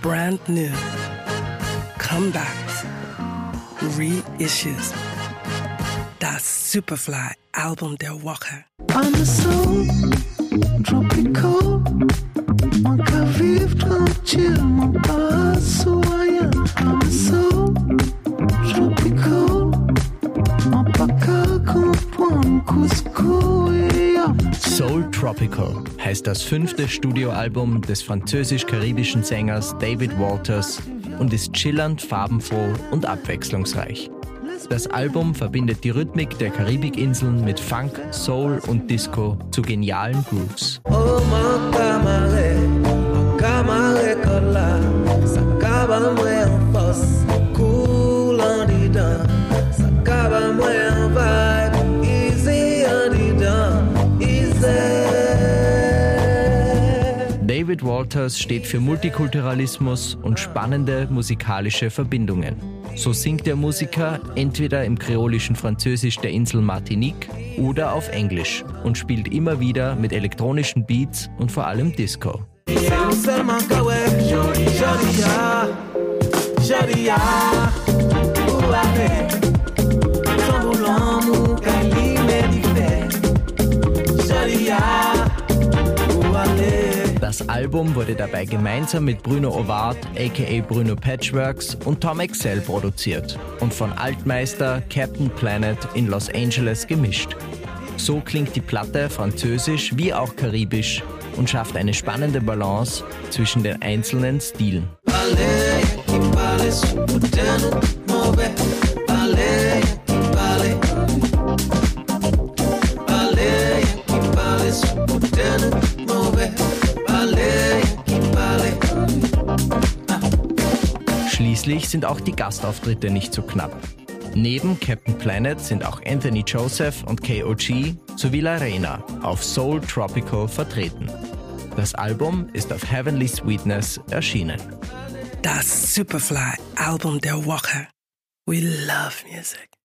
brand new, comebacks, reissues. That Superfly album, Del Walker. On the soul, tropical, nunca vivo tranquilo, passo. Soul Tropical heißt das fünfte Studioalbum des französisch-karibischen Sängers David Walters und ist chillernd, farbenfroh und abwechslungsreich. Das Album verbindet die Rhythmik der Karibikinseln mit Funk, Soul und Disco zu genialen Grooves. Oh, David Walters steht für Multikulturalismus und spannende musikalische Verbindungen. So singt der Musiker entweder im kreolischen Französisch der Insel Martinique oder auf Englisch und spielt immer wieder mit elektronischen Beats und vor allem Disco. Que Das Album wurde dabei gemeinsam mit Bruno Ovard, aka Bruno Patchworks und Tom Excel produziert und von Altmeister Captain Planet in Los Angeles gemischt. So klingt die Platte französisch wie auch karibisch und schafft eine spannende Balance zwischen den einzelnen Stilen. Ballet, Schließlich sind auch die Gastauftritte nicht so knapp. Neben Captain Planet sind auch Anthony Joseph und KOG sowie La Reina auf Soul Tropical vertreten. Das Album ist auf Heavenly Sweetness erschienen. Das Superfly Album der Woche. We love music.